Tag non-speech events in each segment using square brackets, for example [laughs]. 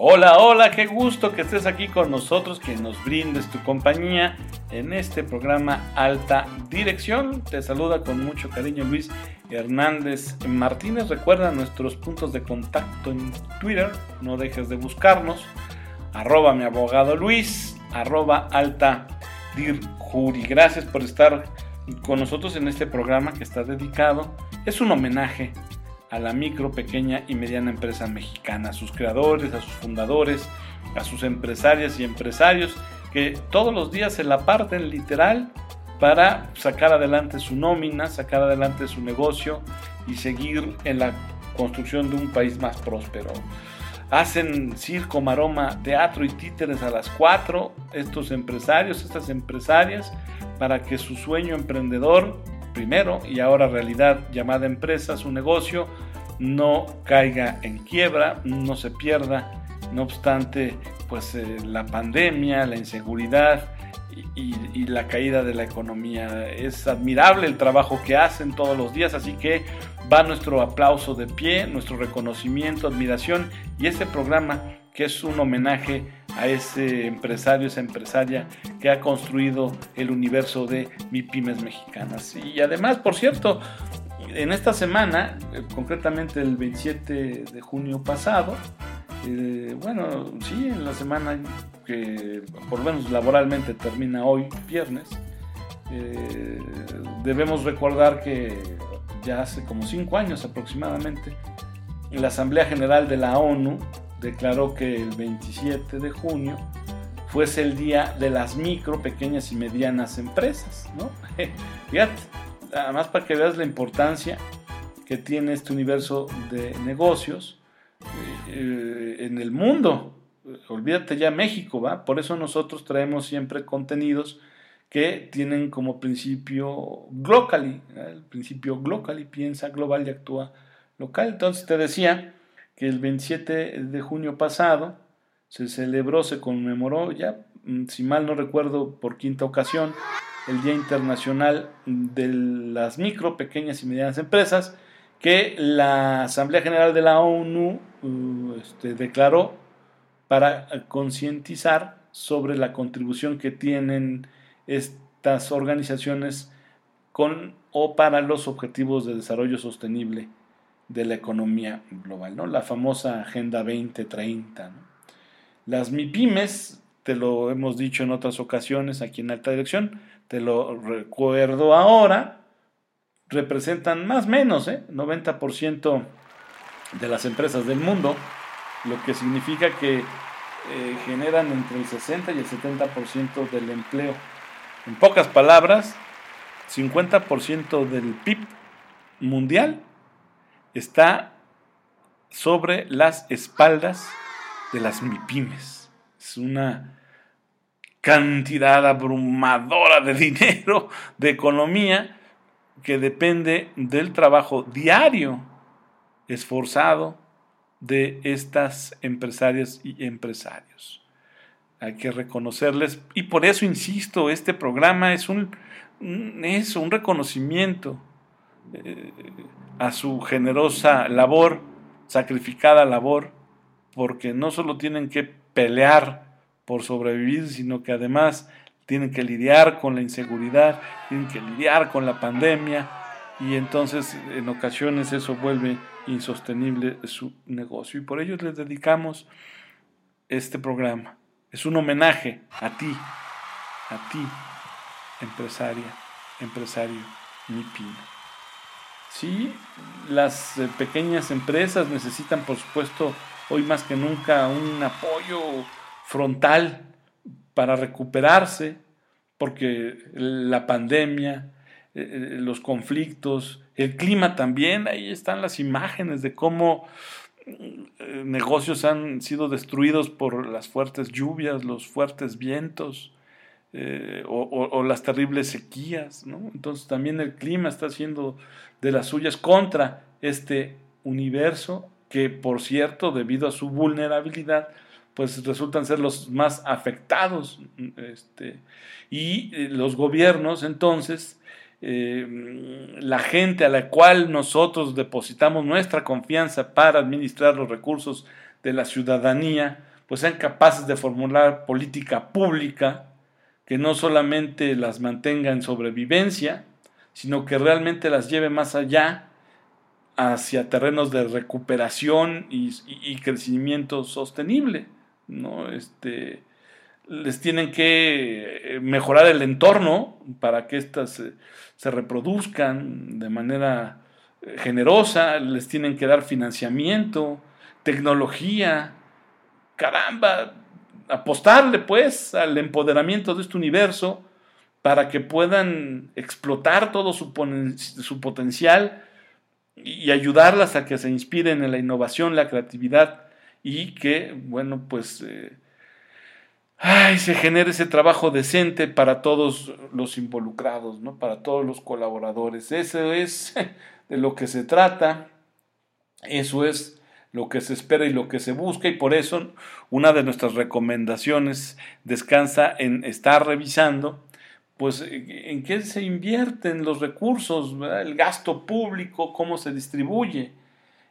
Hola, hola, qué gusto que estés aquí con nosotros, que nos brindes tu compañía en este programa Alta Dirección. Te saluda con mucho cariño Luis Hernández Martínez. Recuerda nuestros puntos de contacto en Twitter, no dejes de buscarnos. Arroba mi abogado Luis, arroba Alta Dirjuri. Gracias por estar con nosotros en este programa que está dedicado. Es un homenaje a la micro, pequeña y mediana empresa mexicana, a sus creadores, a sus fundadores, a sus empresarias y empresarios que todos los días se la parten literal para sacar adelante su nómina, sacar adelante su negocio y seguir en la construcción de un país más próspero. Hacen circo, maroma, teatro y títeres a las 4 estos empresarios, estas empresarias, para que su sueño emprendedor primero y ahora realidad llamada empresa, su negocio, no caiga en quiebra, no se pierda. No obstante, pues eh, la pandemia, la inseguridad y, y, la caída de la economía. Es admirable el trabajo que hacen todos los días, así que va nuestro aplauso de pie, nuestro reconocimiento, admiración y este programa que es un homenaje a ese empresario, esa empresaria que ha construido el universo de MIPIMES mexicanas. Y además, por cierto, en esta semana, eh, concretamente el 27 de junio pasado, eh, bueno, sí, en la semana que por lo menos laboralmente termina hoy, viernes, eh, debemos recordar que ya hace como cinco años aproximadamente, la Asamblea General de la ONU declaró que el 27 de junio fuese el día de las micro, pequeñas y medianas empresas, ¿no? [laughs] Fíjate, además para que veas la importancia que tiene este universo de negocios eh, en el mundo. Olvídate ya México, ¿va? Por eso nosotros traemos siempre contenidos que tienen como principio globally, el principio globally, piensa global y actúa local. Entonces te decía, que el 27 de junio pasado se celebró, se conmemoró ya, mm, si mal no recuerdo, por quinta ocasión, el Día Internacional de las Micro, Pequeñas y Medianas Empresas, que la Asamblea General de la ONU uh, este, declaró para concientizar sobre la contribución que tienen estas organizaciones con o para los objetivos de desarrollo sostenible de la economía global, ¿no? La famosa Agenda 2030. Las MIPIMES, te lo hemos dicho en otras ocasiones aquí en Alta Dirección, te lo recuerdo ahora, representan más o menos ¿eh? 90% de las empresas del mundo, lo que significa que eh, generan entre el 60 y el 70% del empleo. En pocas palabras, 50% del PIB mundial está sobre las espaldas de las MIPIMES. Es una cantidad abrumadora de [laughs] dinero, de economía, que depende del trabajo diario, esforzado de estas empresarias y empresarios. Hay que reconocerles, y por eso insisto, este programa es un, es un reconocimiento eh, a su generosa labor, sacrificada labor, porque no solo tienen que pelear por sobrevivir, sino que además tienen que lidiar con la inseguridad, tienen que lidiar con la pandemia y entonces en ocasiones eso vuelve insostenible su negocio. Y por ello les dedicamos este programa. Es un homenaje a ti, a ti, empresaria, empresario, mi pyme. Sí, las eh, pequeñas empresas necesitan, por supuesto, hoy más que nunca un apoyo frontal para recuperarse, porque la pandemia, eh, eh, los conflictos, el clima también, ahí están las imágenes de cómo negocios han sido destruidos por las fuertes lluvias, los fuertes vientos, eh, o, las terribles sequías, ¿no? Entonces también el clima está haciendo de las suyas contra este universo que, por cierto, debido a su vulnerabilidad, pues resultan ser los más afectados. Este, y eh, los gobiernos, entonces, eh, la gente a la cual nosotros depositamos nuestra confianza para administrar los recursos de la ciudadanía, pues sean capaces de formular política pública que no solamente las mantenga en sobrevivencia, sino que realmente las lleve más allá hacia terrenos de recuperación y, crecimiento sostenible. ¿no? Este, les tienen que eh, mejorar el entorno para que éstas se reproduzcan de manera eh, generosa, les tienen que dar financiamiento, tecnología, caramba, apostarle pues al empoderamiento de este universo para que puedan explotar todo su, su potencial y ayudarlas a que se inspiren en la innovación, la creatividad y que, bueno, pues eh, se genere ese trabajo decente para todos los involucrados, ¿no? para todos los colaboradores. Eso es de lo que se trata, eso es lo que se espera y lo que se busca y por eso una de nuestras recomendaciones descansa en estar revisando pues en qué se invierten los recursos, el gasto público, cómo se distribuye.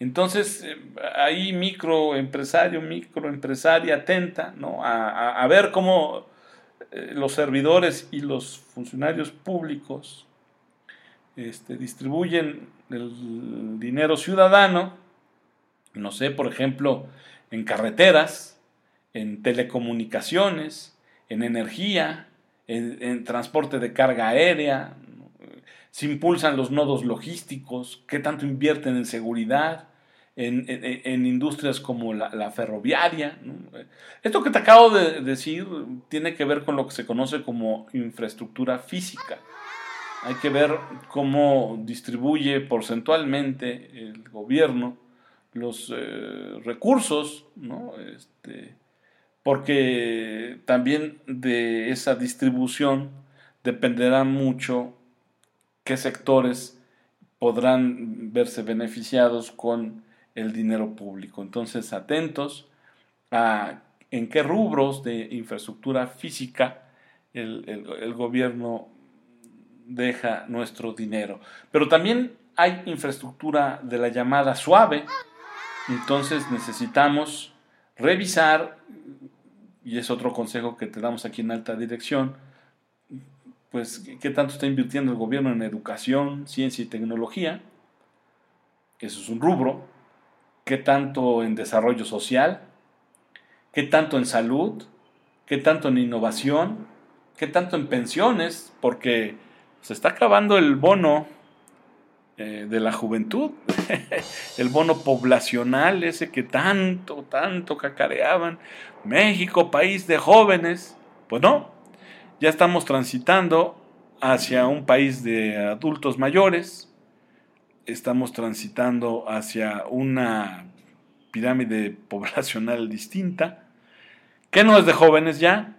Entonces, eh, ahí microempresario, microempresaria atenta ¿no? a, ver cómo eh, los servidores y los funcionarios públicos este, distribuyen el dinero ciudadano, no sé, por ejemplo, en carreteras, en telecomunicaciones, en energía, en, transporte de carga aérea, se impulsan los nodos logísticos, qué tanto invierten en seguridad, en, industrias como la, ferroviaria. Esto que te acabo de decir tiene que ver con lo que se conoce como infraestructura física. Hay que ver cómo distribuye porcentualmente el gobierno los eh, recursos, ¿no? Este, porque también de esa distribución dependerá mucho qué sectores podrán verse beneficiados con el dinero público. Entonces, atentos a en qué rubros de infraestructura física el, gobierno deja nuestro dinero. Pero también hay infraestructura de la llamada suave. Entonces necesitamos revisar y es otro consejo que te damos aquí en alta dirección, pues qué tanto está invirtiendo el gobierno en educación, ciencia y tecnología, eso es un rubro, qué tanto en desarrollo social, qué tanto en salud, qué tanto en innovación, qué tanto en pensiones, porque se está acabando el bono eh, de la juventud, [laughs] el bono poblacional, ese que tanto, tanto cacareaban, México, país de jóvenes, pues no, ya estamos transitando hacia un país de adultos mayores, estamos transitando hacia una pirámide [laughs] poblacional distinta, que no es de jóvenes ya,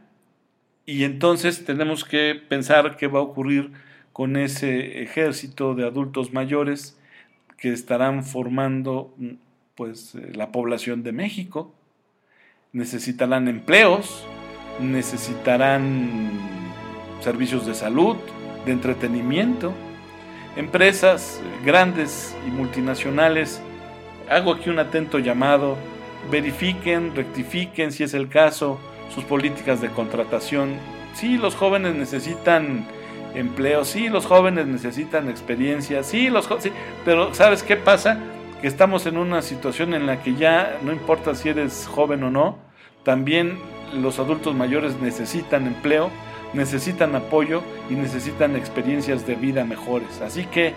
y entonces tenemos que pensar qué va a ocurrir con ese ejército de adultos mayores que estarán formando pues eh, la población de México. Necesitarán empleos, necesitarán servicios de salud, de entretenimiento, empresas grandes y multinacionales. Hago aquí un atento llamado, verifiquen, rectifiquen si es el caso sus políticas de contratación. Sí, los jóvenes necesitan empleo, sí, los jóvenes necesitan experiencia, sí, los sí, pero ¿sabes qué pasa? Que estamos en una situación en la que ya no importa si eres joven o no, también los adultos mayores necesitan empleo, necesitan apoyo y necesitan experiencias de vida mejores. Así que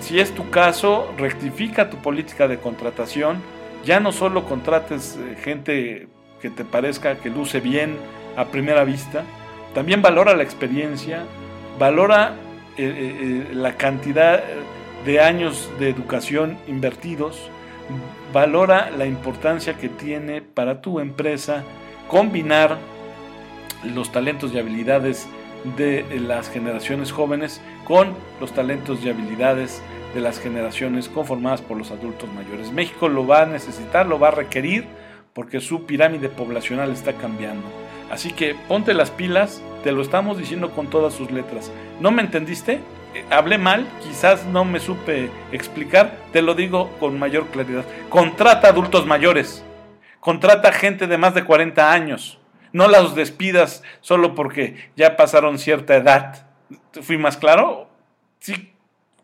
si es tu caso, rectifica tu política de contratación, ya no solo contrates eh, gente que te parezca que luce bien a primera vista, también valora la experiencia, valora eh, eh, eh, la cantidad de años de educación invertidos, valora la importancia que tiene para tu empresa combinar los talentos y habilidades de las generaciones jóvenes con los talentos y habilidades de las generaciones conformadas por los adultos mayores. México lo va a necesitar, lo va a requerir porque su pirámide poblacional está cambiando. Así que ponte las pilas, te lo estamos diciendo con todas sus letras. ¿No me entendiste? Eh, hablé mal, quizás no me supe explicar, te lo digo con mayor claridad. Contrata adultos mayores. Contrata gente de más de 40 años. No las despidas solo porque ya pasaron cierta edad. ¿Fui más claro? Sí.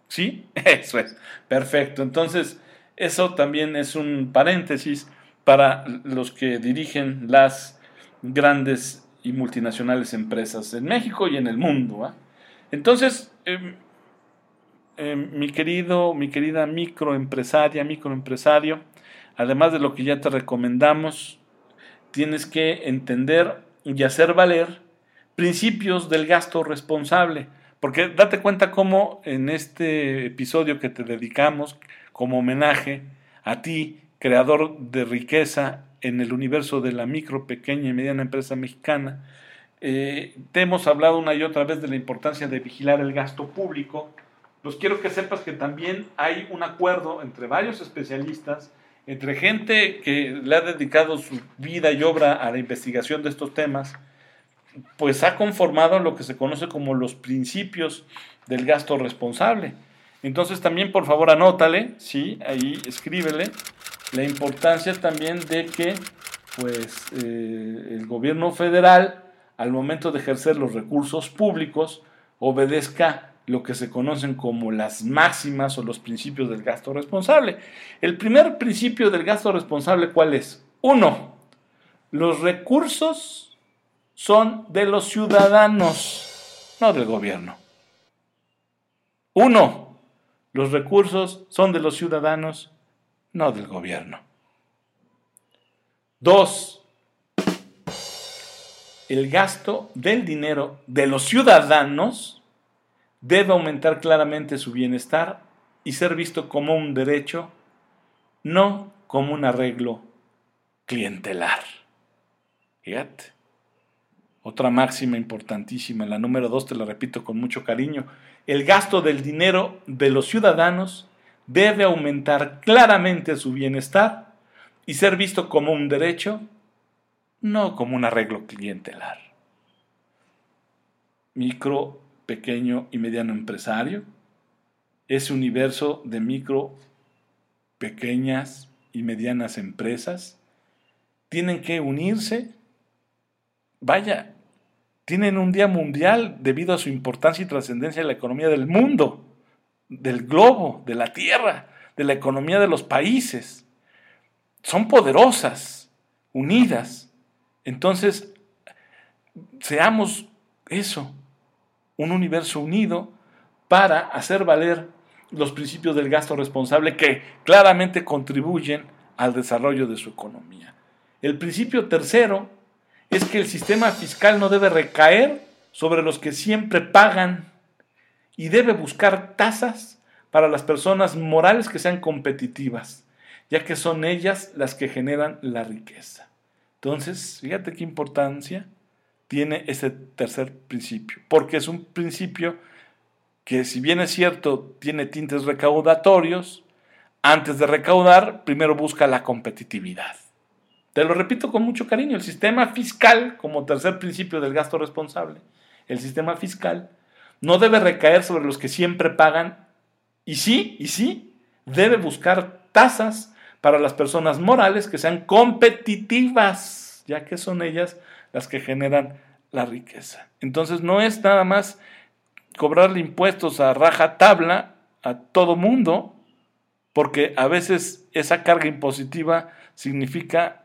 ¿Sí? [laughs] Eso es. Perfecto. Entonces, eso también es un paréntesis para los que dirigen las grandes y multinacionales empresas en México y en el mundo. Entonces, em, em, mi querido, mi querida microempresaria, microempresario, además de lo que ya te recomendamos, tienes que entender y hacer valer principios del gasto responsable. Porque date cuenta cómo en este episodio que te dedicamos como homenaje a ti, creador de riqueza en el universo de la micro, pequeña y mediana empresa mexicana, eh, te hemos hablado una y otra vez de la importancia de vigilar el gasto público. Los quiero que sepas que también hay un acuerdo entre varios especialistas entre gente que le ha dedicado su vida y obra a la investigación de estos temas, pues ha conformado lo que se conoce como los principios del gasto responsable. Entonces también por favor anótale, sí, ahí escríbele, la importancia también de que pues eh, el gobierno federal al momento de ejercer los recursos públicos obedezca lo que se conocen como las máximas o los principios del gasto responsable. El primer principio del gasto responsable, ¿cuál es? Uno, los recursos son de los ciudadanos, no del gobierno. Uno, los recursos son de los ciudadanos, no del gobierno. Dos, el gasto del dinero de los ciudadanos debe aumentar claramente su bienestar y ser visto como un derecho, no como un arreglo clientelar. Fíjate. Otra máxima importantísima, la número dos, te la repito con mucho cariño. El gasto del dinero de los ciudadanos debe aumentar claramente su bienestar y ser visto como un derecho, no como un arreglo clientelar. Micro pequeño y mediano empresario, ese universo de micro, pequeñas y medianas empresas, tienen que unirse. Vaya, tienen un día mundial debido a su importancia y trascendencia en la economía del mundo, del globo, de la tierra, de la economía de los países. Son poderosas, unidas. Entonces, seamos eso, un universo unido para hacer valer los principios del gasto responsable que claramente contribuyen al desarrollo de su economía. El principio tercero es que el sistema fiscal no debe recaer sobre los que siempre pagan y debe buscar tasas para las personas morales que sean competitivas, ya que son ellas las que generan la riqueza. Entonces, fíjate qué importancia tiene ese tercer principio, porque es un principio que si bien es cierto tiene tintes recaudatorios, antes de recaudar, primero busca la competitividad. Te lo repito con mucho cariño, el sistema fiscal, como tercer principio del gasto responsable, el sistema fiscal no debe recaer sobre los que siempre pagan y sí, y sí, debe buscar tasas para las personas morales que sean competitivas, ya que son ellas las que generan la riqueza. Entonces no es nada más cobrarle impuestos a raja tabla a todo mundo, porque a veces esa carga impositiva significa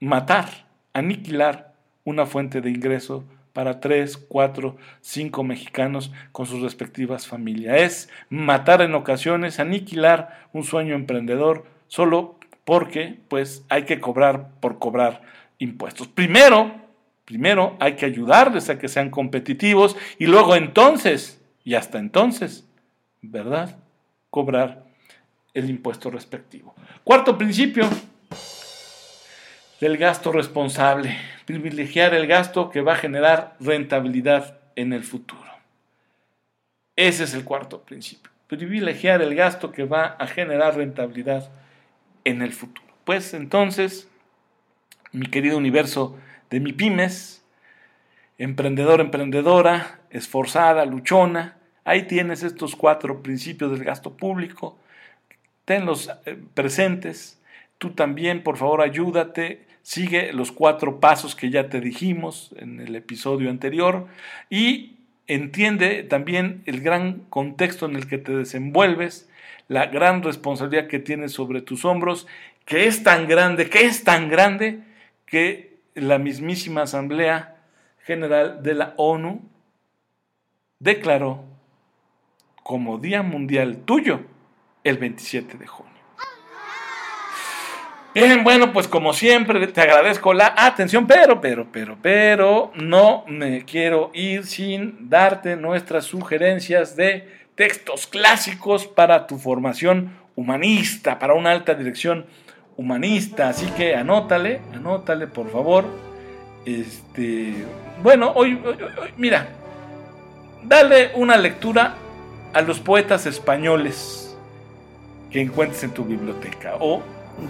matar, aniquilar una fuente de ingreso para tres, cuatro, cinco mexicanos con sus respectivas familias. Es matar en ocasiones, aniquilar un sueño emprendedor solo porque pues hay que cobrar por cobrar impuestos. Primero, primero hay que ayudarles a que sean competitivos y luego entonces, y hasta entonces, ¿verdad? Cobrar el impuesto respectivo. Cuarto principio del gasto responsable, privilegiar el gasto que va a generar rentabilidad en el futuro. Ese es el cuarto principio, privilegiar el gasto que va a generar rentabilidad en el futuro. Pues entonces, mi querido universo de mi pymes, emprendedor, emprendedora, esforzada, luchona. Ahí tienes estos cuatro principios del gasto público. Tenlos eh, presentes. Tú también, por favor, ayúdate. Sigue los cuatro pasos que ya te dijimos en el episodio anterior y entiende también el gran contexto en el que te desenvuelves, la gran responsabilidad que tienes sobre tus hombros, que es tan grande, que es tan grande que la mismísima Asamblea General de la ONU declaró como Día Mundial tuyo el 27 de junio. Bien, bueno, pues como siempre te agradezco la atención, pero, pero, pero, pero, no me quiero ir sin darte nuestras sugerencias de textos clásicos para tu formación humanista, para una alta dirección humanista. Así que anótale, anótale, por favor. Este, bueno, hoy, hoy mira, dale una lectura a los poetas españoles que encuentres en tu biblioteca o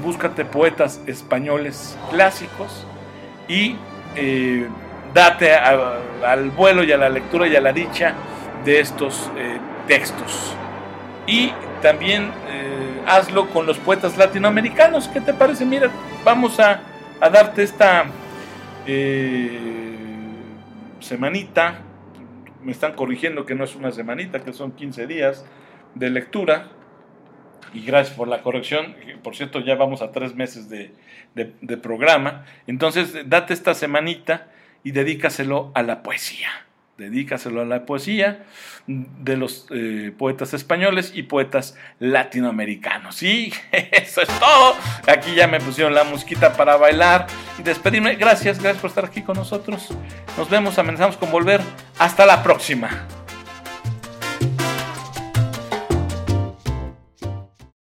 búscate poetas españoles clásicos y eh, date al vuelo y a la lectura y a la dicha de estos eh, textos. Y también eh, hazlo con los poetas latinoamericanos. ¿Qué te parece? Mira, vamos a, a darte esta semanita. Me están corrigiendo que no es una semanita, que son 15 días de lectura y gracias por la corrección. Por cierto, ya vamos a tres meses de, programa. Entonces, date esta semanita y dedícaselo a la poesía. Dedícaselo a la poesía de los eh, poetas españoles y poetas latinoamericanos. Y [laughs] eso es todo. Aquí ya me pusieron la musquita para bailar y despedirme. Gracias, gracias por estar aquí con nosotros. Nos vemos, amenazamos con volver. Hasta la próxima.